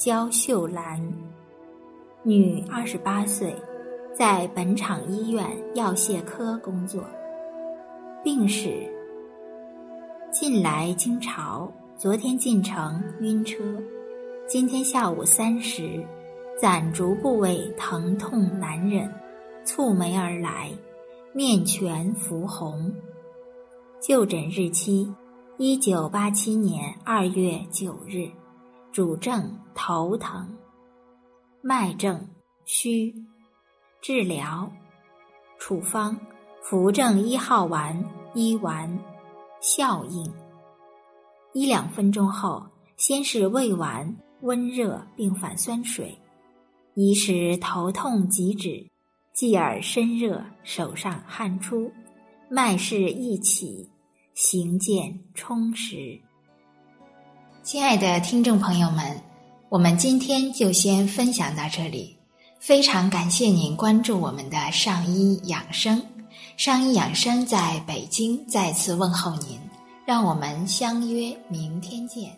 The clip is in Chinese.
焦秀兰，女，二十八岁，在本厂医院药械科工作。病史：近来经潮，昨天进城晕车，今天下午三时，攒竹部位疼痛难忍，蹙眉而来，面全浮红。就诊日期：一九八七年二月九日。主症头疼，脉症虚，治疗处方扶正一号丸一丸，效应一两分钟后，先是胃脘温热并反酸水，一时头痛即止，继而身热手上汗出，脉势一起，形见充实。亲爱的听众朋友们，我们今天就先分享到这里。非常感谢您关注我们的上医养生，上医养生在北京再次问候您，让我们相约明天见。